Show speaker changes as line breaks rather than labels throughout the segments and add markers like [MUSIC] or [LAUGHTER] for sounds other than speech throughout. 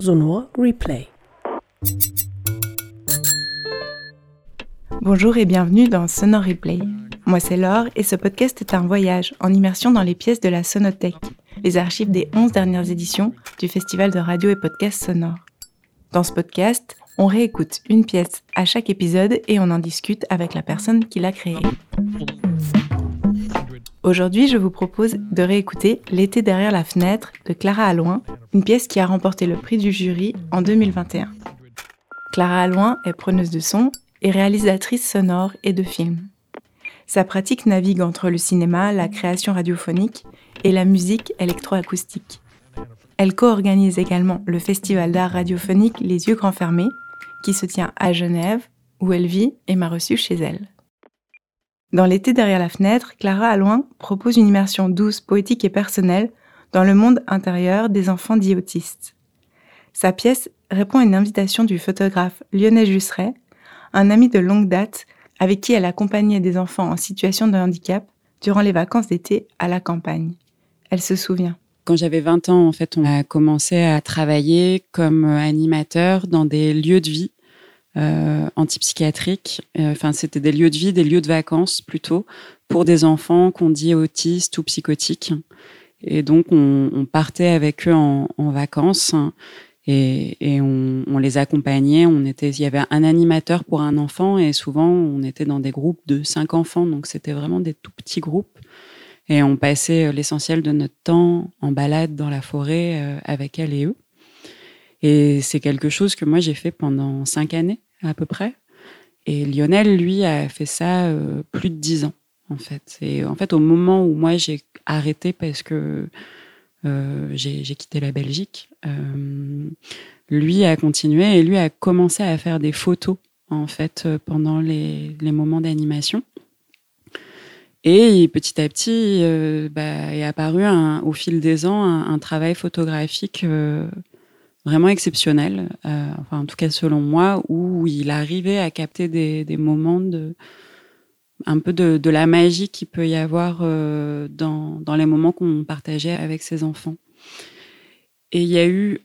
Sonor Replay.
Bonjour et bienvenue dans Sonor Replay. Moi c'est Laure et ce podcast est un voyage en immersion dans les pièces de la Sonothèque, les archives des 11 dernières éditions du Festival de radio et podcast sonore. Dans ce podcast, on réécoute une pièce à chaque épisode et on en discute avec la personne qui l'a créée. Aujourd'hui, je vous propose de réécouter L'été derrière la fenêtre de Clara Alloin, une pièce qui a remporté le prix du jury en 2021. Clara Alloin est preneuse de son et réalisatrice sonore et de films. Sa pratique navigue entre le cinéma, la création radiophonique et la musique électroacoustique. Elle co-organise également le festival d'art radiophonique Les Yeux Grands Fermés, qui se tient à Genève, où elle vit et m'a reçue chez elle. Dans L'été derrière la fenêtre, Clara Alloin propose une immersion douce, poétique et personnelle dans le monde intérieur des enfants dits autistes. Sa pièce répond à une invitation du photographe Lionel Jusseret, un ami de longue date avec qui elle accompagnait des enfants en situation de handicap durant les vacances d'été à la campagne. Elle se souvient.
Quand j'avais 20 ans, en fait, on a commencé à travailler comme animateur dans des lieux de vie euh, antipsychiatriques. Euh, enfin, c'était des lieux de vie, des lieux de vacances plutôt, pour des enfants qu'on dit autistes ou psychotiques. Et donc, on, on partait avec eux en, en vacances et, et on, on, les accompagnait. On était, il y avait un animateur pour un enfant et souvent, on était dans des groupes de cinq enfants. Donc, c'était vraiment des tout petits groupes. Et on passait l'essentiel de notre temps en balade dans la forêt euh, avec elle et eux. Et c'est quelque chose que moi j'ai fait pendant cinq années à peu près. Et Lionel, lui, a fait ça euh, plus de dix ans en fait. Et en fait, au moment où moi j'ai arrêté parce que euh, j'ai quitté la Belgique, euh, lui a continué et lui a commencé à faire des photos en fait pendant les, moments d'animation. Et petit à petit, euh, bah, est apparu au fil des ans un, travail photographique vraiment exceptionnel, euh, enfin en tout cas selon moi, où il arrivait à capter des, moments de un peu de, de, la magie qu'il peut y avoir euh, dans, dans les moments qu'on partageait avec ses enfants. Et il y a eu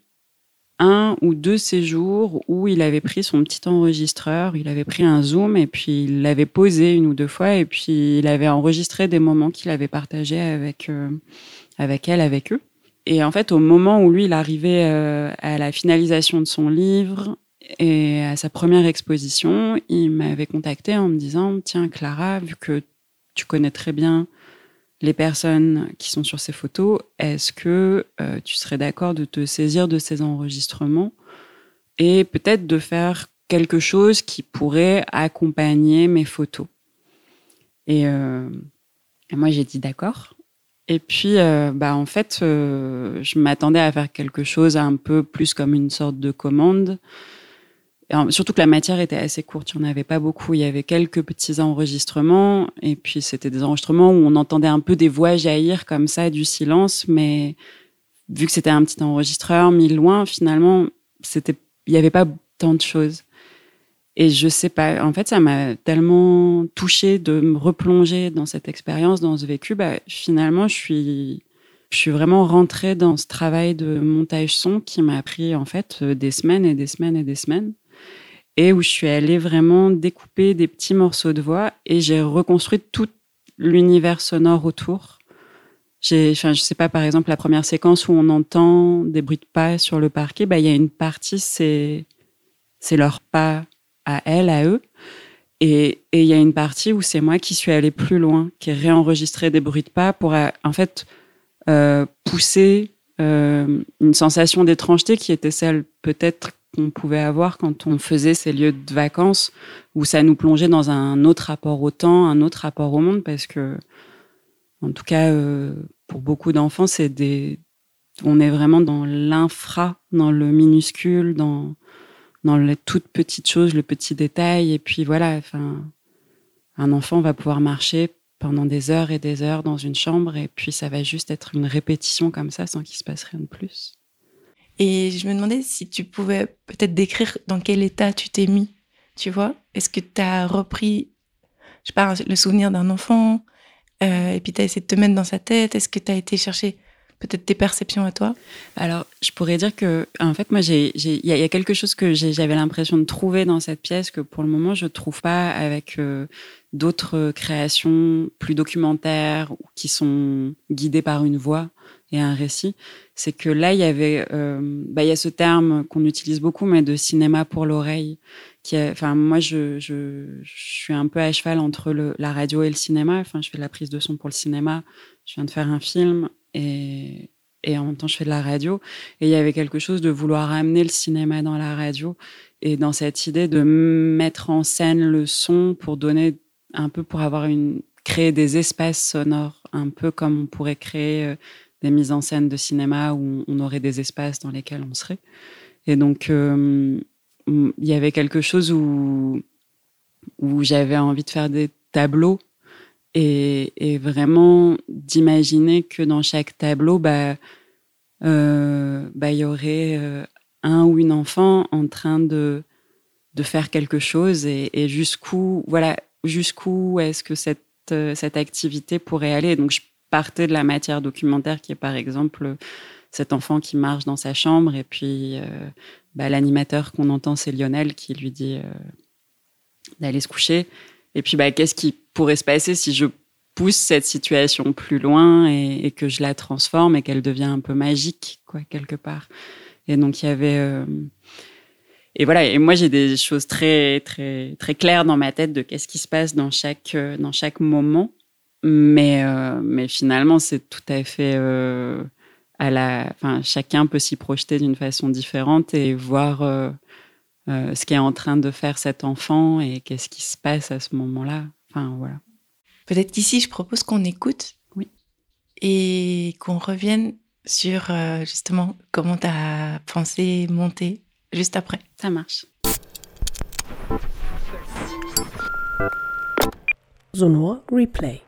un ou deux séjours où il avait pris son petit enregistreur, il avait pris un zoom et puis il l'avait posé une ou deux fois et puis il avait enregistré des moments qu'il avait partagés avec euh, avec elle, avec eux. Et en fait, au moment où lui, il arrivait euh, à la finalisation de son livre et à sa première exposition, il m'avait contacté en me disant Tiens, Clara, vu que tu connais très bien les personnes qui sont sur ces photos, est-ce que euh, tu serais d'accord de te saisir de ces enregistrements et peut-être de faire quelque chose qui pourrait accompagner mes photos? Et, euh, et moi, j'ai dit d'accord. Et puis, euh, bah, en fait, euh, je m'attendais à faire quelque chose un peu plus comme une sorte de commande. Surtout que la matière était assez courte, il n'y en avait pas beaucoup. Il y avait quelques petits enregistrements, et puis c'était des enregistrements où on entendait un peu des voix jaillir comme ça du silence, mais vu que c'était un petit enregistreur mis loin, finalement, c'était, il n'y avait pas tant de choses. Et je sais pas, en fait, ça m'a tellement touchée de me replonger dans cette expérience, dans ce vécu. Bah, finalement, je suis, je suis vraiment rentrée dans ce travail de montage son qui m'a pris en fait des semaines et des semaines et des semaines. Et où je suis allée vraiment découper des petits morceaux de voix et j'ai reconstruit tout l'univers sonore autour. J'ai, enfin, je sais pas, par exemple, la première séquence où on entend des bruits de pas sur le parquet, bah, il y a une partie, c'est, c'est leur pas à elle, à eux. Et il y a une partie où c'est moi qui suis allée plus loin, qui ai réenregistré des bruits de pas pour, euh, en fait, euh, pousser euh, une sensation d'étrangeté qui était celle peut-être qu'on pouvait avoir quand on faisait ces lieux de vacances, où ça nous plongeait dans un autre rapport au temps, un autre rapport au monde, parce que, en tout cas, pour beaucoup d'enfants, c'est des, on est vraiment dans l'infra, dans le minuscule, dans dans les toutes petites choses, le petit détail. Et puis voilà, enfin, un enfant va pouvoir marcher pendant des heures et des heures dans une chambre et puis ça va juste être une répétition comme ça sans qu'il se passe rien de plus.
Et je me demandais si tu pouvais peut-être décrire dans quel état tu t'es mis, tu vois Est-ce que tu as repris, je sais le souvenir d'un enfant euh, et puis tu as essayé de te mettre dans sa tête Est-ce que tu as été chercher peut-être tes perceptions à toi
Alors, je pourrais dire que, en fait, moi, il y, a quelque chose que j'avais l'impression de trouver dans cette pièce que pour le moment, je ne trouve pas avec euh, d'autres créations plus documentaires ou qui sont guidées par une voix et un récit. C'est que là, il y avait, euh, bah, il y a ce terme qu'on utilise beaucoup, mais de cinéma pour l'oreille. Enfin, moi, je, suis un peu à cheval entre la radio et le cinéma. Enfin, je fais de la prise de son pour le cinéma. Je viens de faire un film et, en même temps je fais de la radio. Et il y avait quelque chose de vouloir amener le cinéma dans la radio et dans cette idée de mettre en scène le son pour donner un peu pour avoir une créer des espaces sonores, un peu comme on pourrait créer euh, des mises en scène de cinéma où on aurait des espaces dans lesquels on serait. Et donc euh, il y avait quelque chose où j'avais envie de faire des tableaux et, vraiment d'imaginer que dans chaque tableau, bah, euh, bah, il y aurait euh, un ou une enfant en train de, de faire quelque chose et, jusqu'où, voilà, jusqu'où est-ce que cette, euh, cette activité pourrait aller? Donc, je partais de la matière documentaire qui est par exemple cet enfant qui marche dans sa chambre et puis bah, l'animateur qu'on entend, c'est Lionel qui lui dit d'aller se coucher. Et puis, bah, qu'est-ce qui pourrait se passer si je pousse cette situation plus loin et, que je la transforme et qu'elle devient un peu magique, quoi, quelque part? Et donc, il y avait. Euh, et voilà. Et moi, j'ai des choses très, très, très claires dans ma tête de qu'est-ce qui se passe dans chaque, euh, dans chaque moment. Mais, euh, mais finalement, c'est tout à fait. à la, enfin, chacun peut s'y projeter d'une façon différente et voir euh, ce qu'est en train de faire cet enfant et qu'est-ce qui se passe à ce moment-là. Enfin, voilà.
Peut-être qu'ici, je propose qu'on écoute.
Oui.
Et qu'on revienne sur euh, justement comment tu as pensé monter juste après.
Ça marche.
Zone Replay.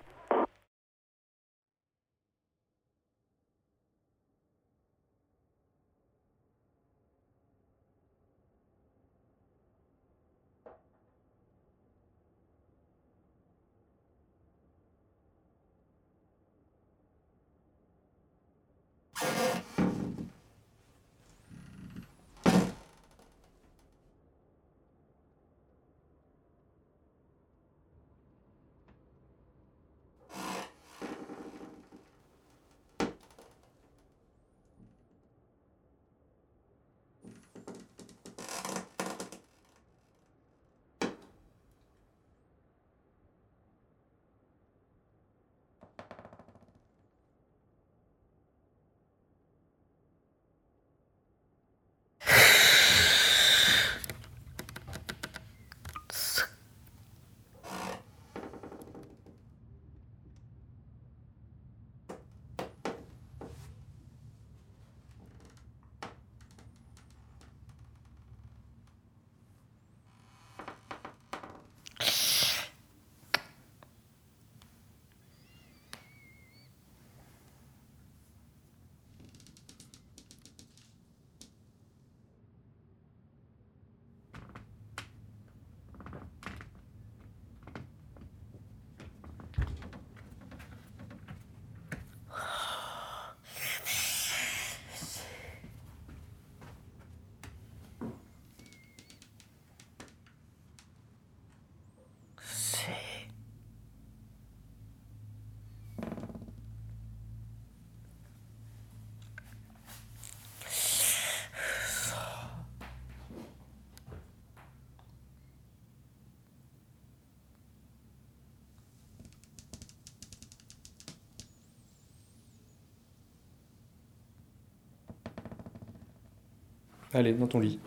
Allez, dans ton lit.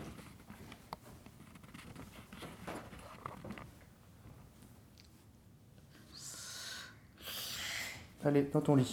Allez, dans ton lit.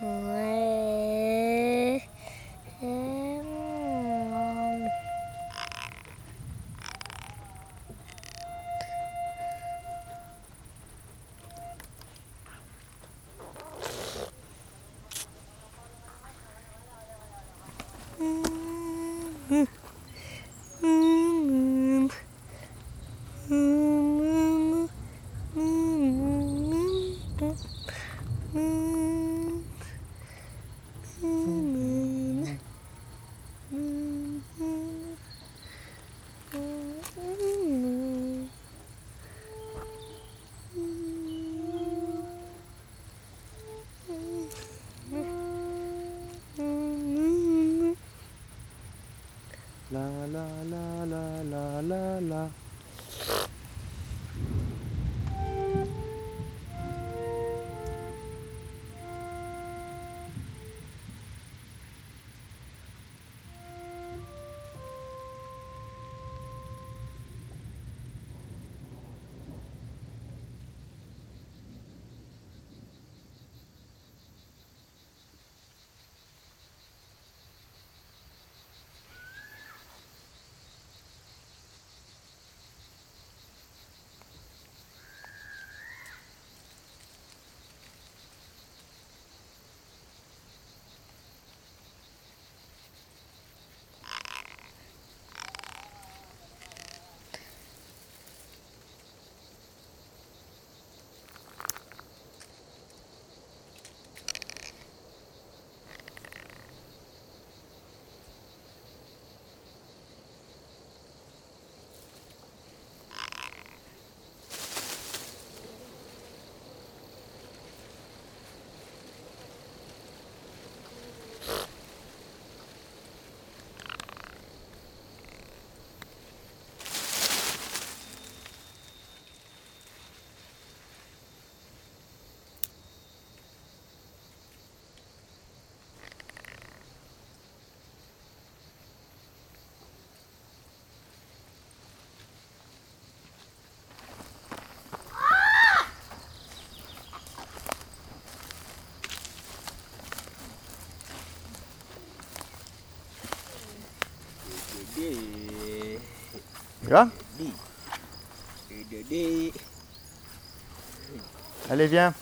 Pas
Là Allez, viens.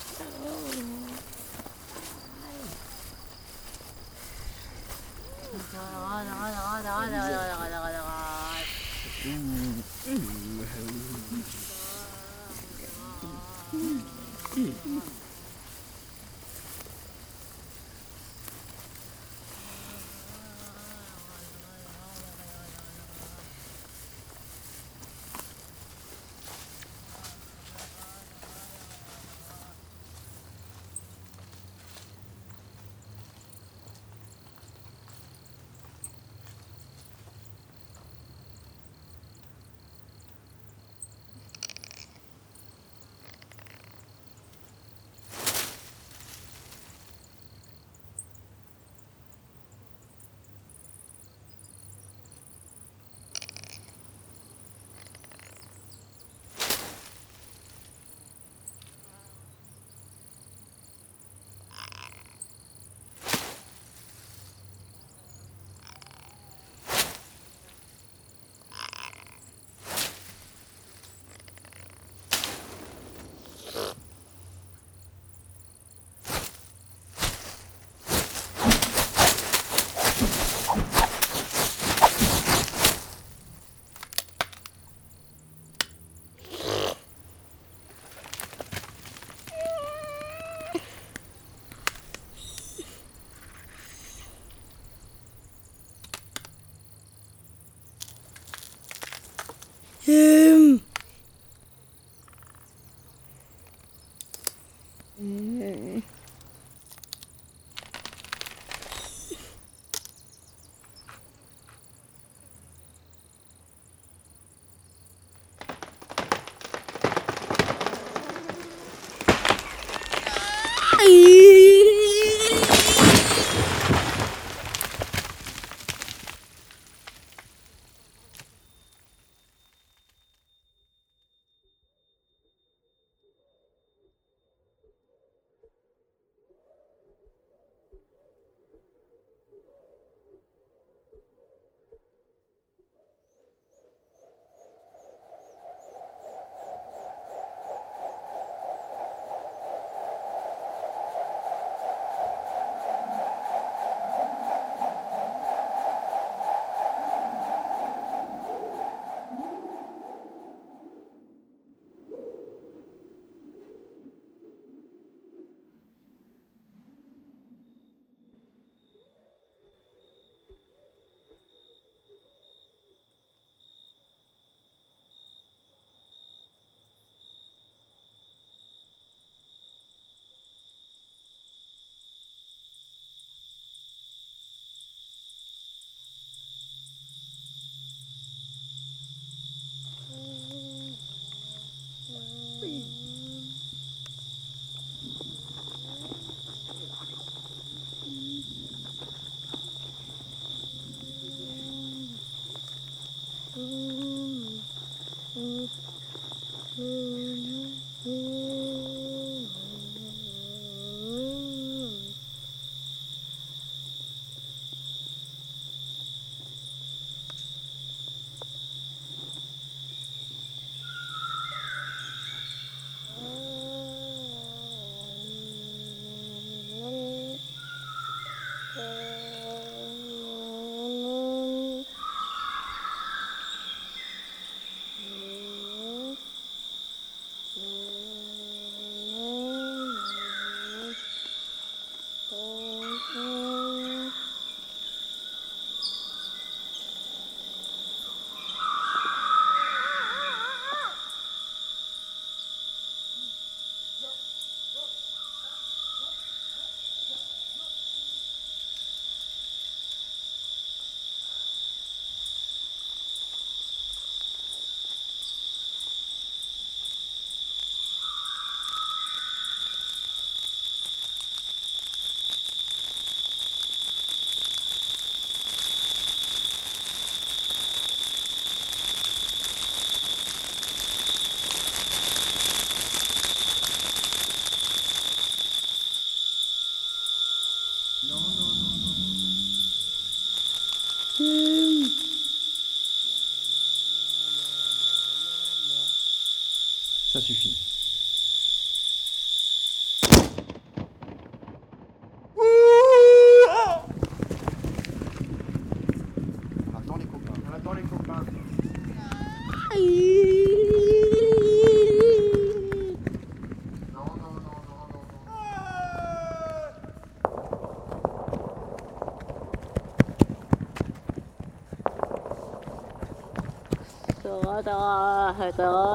Gracias.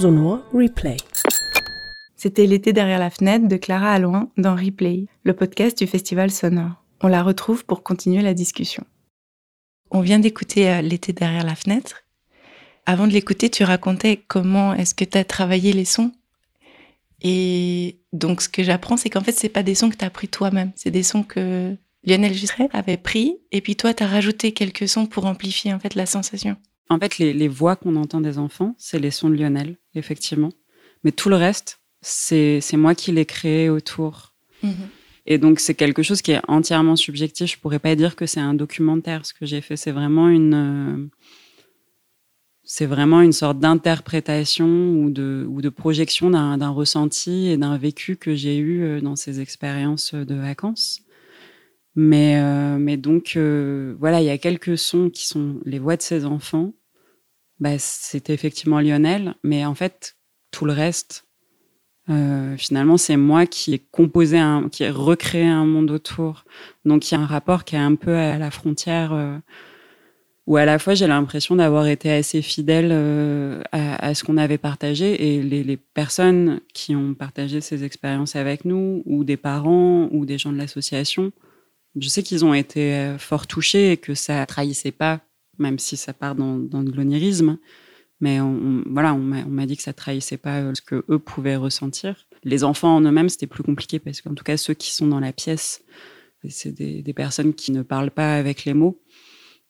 Replay.
C'était l'été derrière la fenêtre de Clara Alloin dans Replay, le podcast du Festival Sonore. On la retrouve pour continuer la discussion. On vient d'écouter euh, l'été derrière la fenêtre. Avant de l'écouter, tu racontais comment est-ce que tu as travaillé les sons. Et donc, ce que j'apprends, c'est qu'en fait, c'est pas des sons que tu as pris toi-même. C'est des sons que Lionel Justret avait pris. Et puis toi, tu as rajouté quelques sons pour amplifier en fait la sensation.
En fait, les, les voix qu'on entend des enfants, c'est les sons de Lionel, effectivement. Mais tout le reste, c'est moi qui l'ai créé autour. Et donc, c'est quelque chose qui est entièrement subjectif. Je pourrais pas dire que c'est un documentaire. Ce que j'ai fait, c'est vraiment une, euh, c'est vraiment une sorte d'interprétation ou de, ou de projection d'un ressenti et d'un vécu que j'ai eu euh, dans ces expériences de vacances. Mais, euh, mais donc, euh, voilà, il y a quelques sons qui sont les voix de ces enfants. Bah, C'était effectivement Lionel, mais en fait, tout le reste, euh, finalement, c'est moi qui ai composé, un, qui ai recréé un monde autour. Donc, il y a un rapport qui est un peu à la frontière, euh, où à la fois j'ai l'impression d'avoir été assez fidèle euh, à, ce qu'on avait partagé, et les, les personnes qui ont partagé ces expériences avec nous, ou des parents, ou des gens de l'association, je sais qu'ils ont été fort touchés et que ça trahissait pas, même si ça part dans, dans le glonirisme. Mais on, on- voilà, on m'a dit que ça trahissait pas euh, ce que eux pouvaient ressentir. Les enfants en eux-mêmes, c'était plus compliqué parce qu'en tout cas, ceux qui sont dans la pièce, c'est des, des personnes qui ne parlent pas avec les mots.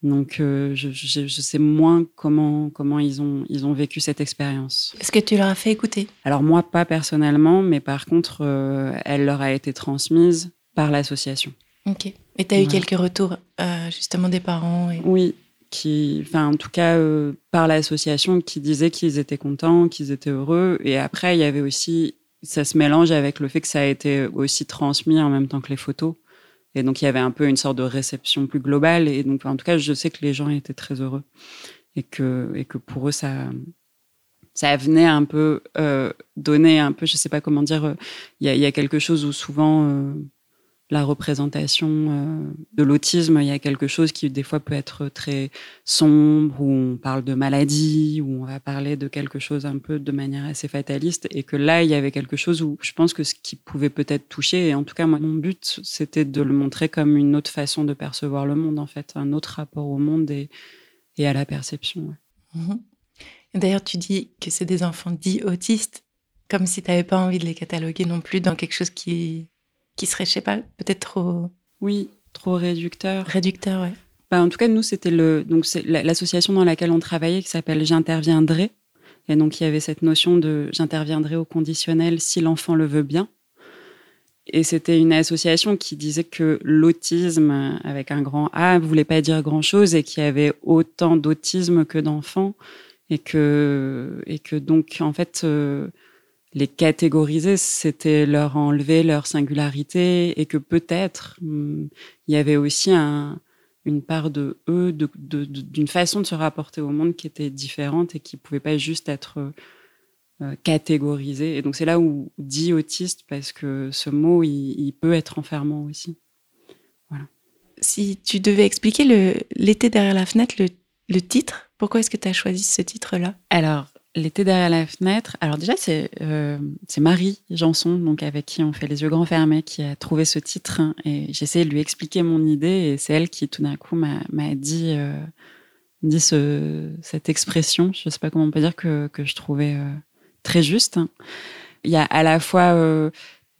Donc, euh, je, je, je sais moins comment, comment ils, ont, ils ont vécu cette expérience.
Est-ce que tu leur as fait écouter?
Alors, moi, pas personnellement, mais par contre, euh, elle leur a été transmise par l'association.
Ok. Et tu as eu quelques retours, euh, justement, des parents et...
Oui, qui, enfin, en tout cas, euh, par l'association, qui disaient qu'ils étaient contents, qu'ils étaient heureux. Et après, il y avait aussi, ça se mélange avec le fait que ça a été aussi transmis en même temps que les photos. Et donc, il y avait un peu une sorte de réception plus globale. Et donc, en tout cas, je sais que les gens étaient très heureux. Et que, et que pour eux, ça, ça venait un peu euh, donner un peu, je sais pas comment dire, euh, il y, a, quelque chose où souvent la représentation euh, de l'autisme, il y a quelque chose qui des fois peut être très sombre, où on parle de maladie, où on va parler de quelque chose un peu de manière assez fataliste, et que là, il y avait quelque chose où je pense que ce qui pouvait peut-être toucher, et en tout cas, moi, mon but, c'était de le montrer comme une autre façon de percevoir le monde, en fait, un autre rapport au monde et, à la perception.
Mhm. D'ailleurs, tu dis que c'est des enfants dits autistes, comme si tu n'avais pas envie de les cataloguer non plus dans quelque chose qui, qui serait, je sais pas, peut-être trop
Oui, trop réducteur.
réducteur, ouais.
Bah, en tout cas, nous, c'était le donc c'est l'association dans laquelle on travaillait qui s'appelle J'interviendrai. Et donc, il y avait cette notion de j'interviendrai au conditionnel si l'enfant le veut bien. Et c'était une association qui disait que l'autisme, avec un grand A, voulait pas dire grand-chose et qu'il y avait autant d'autisme que d'enfants. Et que, et que donc, en fait, euh, les catégoriser, c'était leur enlever leur singularité et que peut-être hum, il y avait aussi un, une part de eux, de- de- de- d'une façon de se rapporter au monde qui était différente et qui pouvait pas juste être euh, catégorisée. Et donc c'est là où dit autiste parce que ce mot il, il peut être enfermant aussi.
Si tu devais expliquer l'été derrière la fenêtre, le, le titre, pourquoi est-ce que tu as choisi ce titre-là?
Alors l'été derrière la fenêtre. Alors déjà c'est euh, c'est Marie Janson donc avec qui on fait les yeux grands fermés qui a trouvé ce titre et j'essayais de lui expliquer mon idée et c'est elle qui tout d'un coup m'a dit euh, cette expression, je sais pas comment on peut dire que, je trouvais euh, très juste. Il y a à la fois,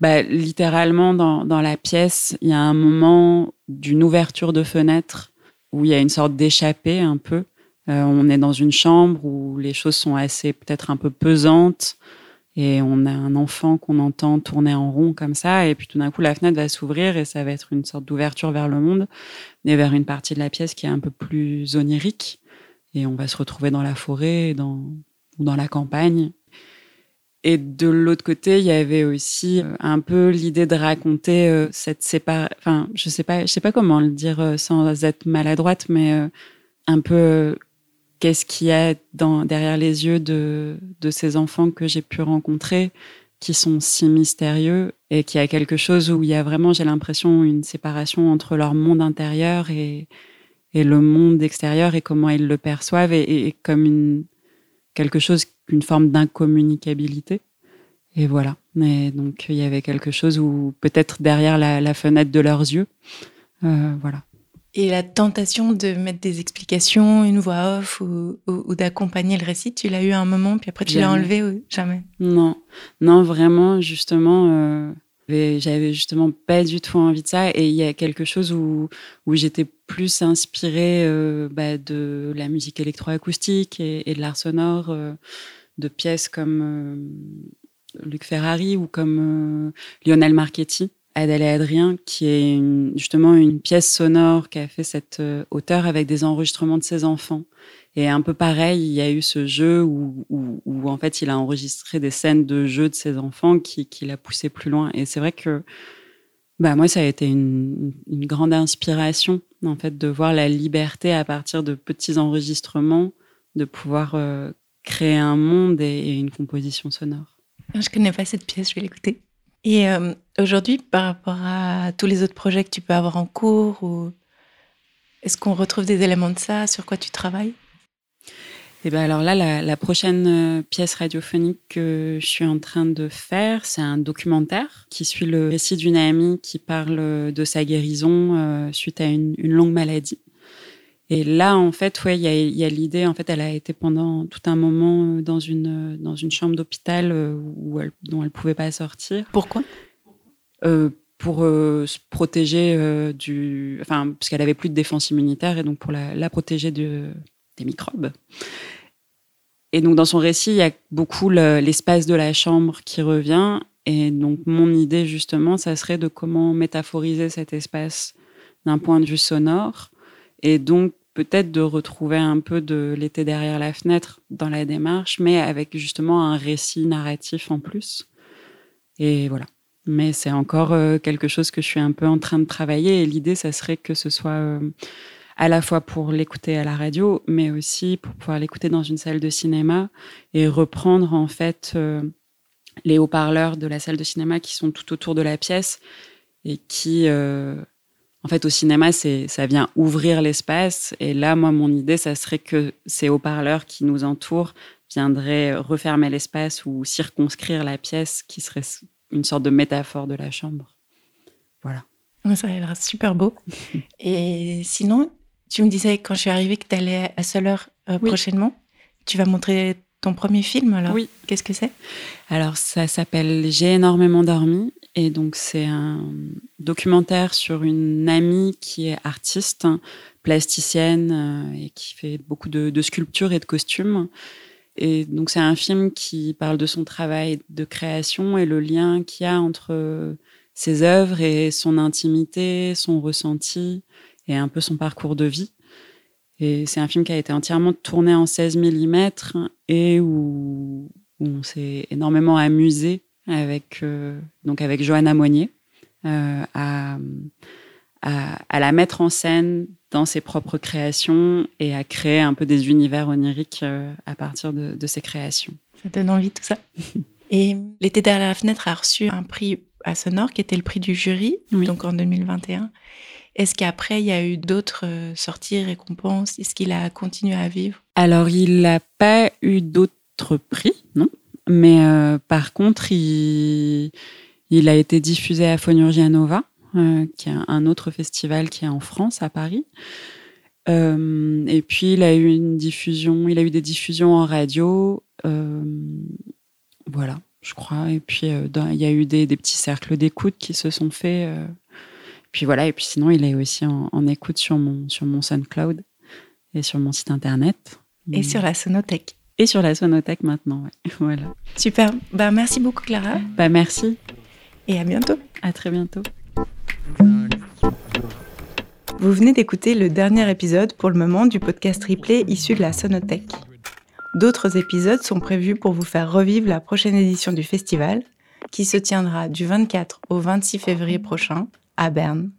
bah, littéralement dans, dans la pièce, il y a un moment d'une ouverture de fenêtre où il y a une sorte d'échappée un peu. Euh, on est dans une chambre où les choses sont assez peut-être un peu pesantes et on a un enfant qu'on entend tourner en rond comme ça et puis tout d'un coup la fenêtre va s'ouvrir et ça va être une sorte d'ouverture vers le monde et vers une partie de la pièce qui est un peu plus onirique et on va se retrouver dans la forêt dans, ou dans la campagne et de l'autre côté, il y avait aussi euh, un peu l'idée de raconter euh, cette séparation. Enfin, je sais pas, je sais pas comment le dire sans être maladroite, mais un peu qu'est-ce qu'il y a derrière les yeux de, ces enfants que j'ai pu rencontrer, qui sont si mystérieux et qui a quelque chose où il y a vraiment, j'ai l'impression, une séparation entre leur monde intérieur et, le monde extérieur et comment ils le perçoivent et, comme une quelque chose une forme d'incommunicabilité. Et voilà. Et donc, il y avait quelque chose où, peut-être derrière la, la fenêtre de leurs yeux, euh, voilà.
Et la tentation de mettre des explications, une voix off ou, ou- ou d'accompagner le récit, tu l'as eu à un moment, puis après tu l'as enlevé ou jamais?
Non, non, vraiment, justement, euh, j'avais- justement pas du tout envie de ça. Et il y a quelque chose où, où j'étais plus inspirée euh, bah, de la musique électroacoustique et, et de l'art sonore, euh, de pièces comme Luc Ferrari ou comme Lionel Marchetti. Adèle et Adrien, qui est justement une pièce sonore qui a fait cette euh, auteur avec des enregistrements de ses enfants. Et un peu pareil, il y a eu ce jeu où, où, en fait il a enregistré des scènes de jeu de ses enfants qui, l'a poussé plus loin. Et c'est vrai que bah moi ça a été une, une grande inspiration en fait de voir la liberté à partir de petits enregistrements de pouvoir euh, créer un monde et, et une composition sonore.
Je connais pas cette pièce, je vais l'écouter. Et euh, aujourd'hui, par rapport à tous les autres projets que tu peux avoir en cours, ou est-ce qu'on retrouve des éléments de ça? Sur quoi tu travailles?
Et ben alors là, la, prochaine euh, pièce radiophonique que je suis en train de faire, c'est un documentaire qui suit le récit d'une amie qui parle de sa guérison euh, suite à une longue maladie. Et là, en fait, ouais, il y a, il y a l'idée. En fait, elle a été pendant tout un moment euh, dans une dans une chambre d'hôpital euh, où elle, dont elle pouvait pas sortir
Pourquoi?
Euh, pour euh, se protéger euh, du, enfin, parce qu'elle avait plus de défense immunitaire et donc pour la, la protéger de, des microbes. Et donc dans son récit, il y a beaucoup le- l'espace de la chambre qui revient. Et donc mon idée justement, ça serait de comment métaphoriser cet espace d'un point de vue sonore, et donc peut-être de retrouver un peu de l'été derrière la fenêtre dans la démarche, mais avec justement un récit narratif en plus. Et voilà. Mais c'est encore euh, quelque chose que je suis un peu en train de travailler. Et l'idée, ça serait que ce soit euh, à la fois pour l'écouter à la radio, mais aussi pour pouvoir l'écouter dans une salle de cinéma et reprendre en fait euh, les haut-parleurs de la salle de cinéma qui sont tout autour de la pièce et qui, en fait, au cinéma, c'est ça vient ouvrir l'espace. Et là, moi, mon idée, ça serait que ces haut-parleurs qui nous entourent viendraient refermer l'espace ou circonscrire la pièce, qui serait une sorte de métaphore de la chambre. Voilà.
Ça a l'air super beau. [LAUGHS] Et sinon, tu me disais quand je suis arrivée que tu allais à seule heure euh,
Oui.
prochainement. Tu vas montrer ton premier film alors
Oui.
Qu'est-ce que c'est?
Alors, ça s'appelle J'ai énormément dormi. Et donc, c'est un documentaire sur une amie qui est artiste, plasticienne euh, et qui fait beaucoup de, de sculptures et de costumes. Et donc, c'est un film qui parle de son travail de création et le lien qu'il y a entre ses œuvres et son intimité, son ressenti et un peu son parcours de vie. Et c'est un film qui a été entièrement tourné en 16 mm et où, où on s'est énormément amusé avec, euh, donc avec Johanna Monnier euh, à, à, à, la mettre en scène dans ses propres créations et à créer un peu des univers oniriques euh, à partir de, de, ses créations.
Ça donne envie tout ça? [LAUGHS] et l'été derrière la fenêtre a reçu un prix à Sonore qui était le prix du jury, oui. donc en 2021. Est-ce qu'après, il y a eu d'autres euh, sorties, récompenses? Est-ce qu'il a continué à vivre?
Alors, il n'a pas eu d'autres prix, non. Mais euh, par contre, il, a été diffusé à Fonurgia Nova, euh, qui est un autre festival qui est en France, à Paris. Et puis, il a eu une diffusion, il a eu des diffusions en radio. voilà, je crois. Et puis, il y a eu des, des petits cercles d'écoute qui se sont faits. Puis voilà, et puis sinon, il est aussi en, en, écoute sur mon, sur mon SoundCloud et sur mon site internet.
Et sur la Sonothèque.
Et sur la Sonothèque maintenant, ouais. [LAUGHS] voilà.
Super. Bah, merci beaucoup, Clara.
Bah, merci.
Et à bientôt.
À très bientôt.
Vous venez d'écouter le dernier épisode pour le moment du podcast replay issu de la Sonothèque. D'autres épisodes sont prévus pour vous faire revivre la prochaine édition du festival, qui se tiendra du 24 au 26 février prochain à Berne.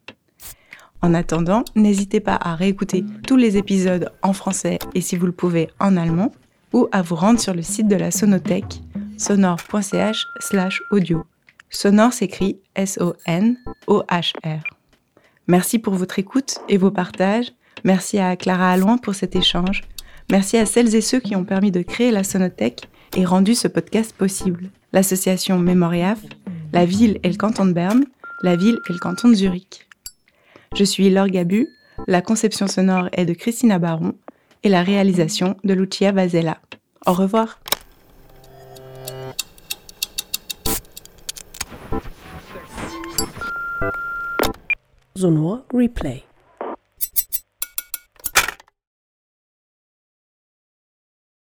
En attendant, n'hésitez pas à réécouter tous les épisodes en français et si vous le pouvez en allemand, ou à vous rendre sur le site de la Sonothèque, sonore.ch audio. Sonore s'écrit S-O-N-O-H-R. Merci pour votre écoute et vos partages. Merci à Clara Allouin pour cet échange. Merci à celles et ceux qui ont permis de créer la Sonothèque et rendu ce podcast possible. L'association Mémoriaf, la ville et le canton de Berne, la ville et le canton de Zurich. Je suis Laure Gabu, la conception sonore est de Christina Baron et la réalisation de Lucia Vazella. Au revoir.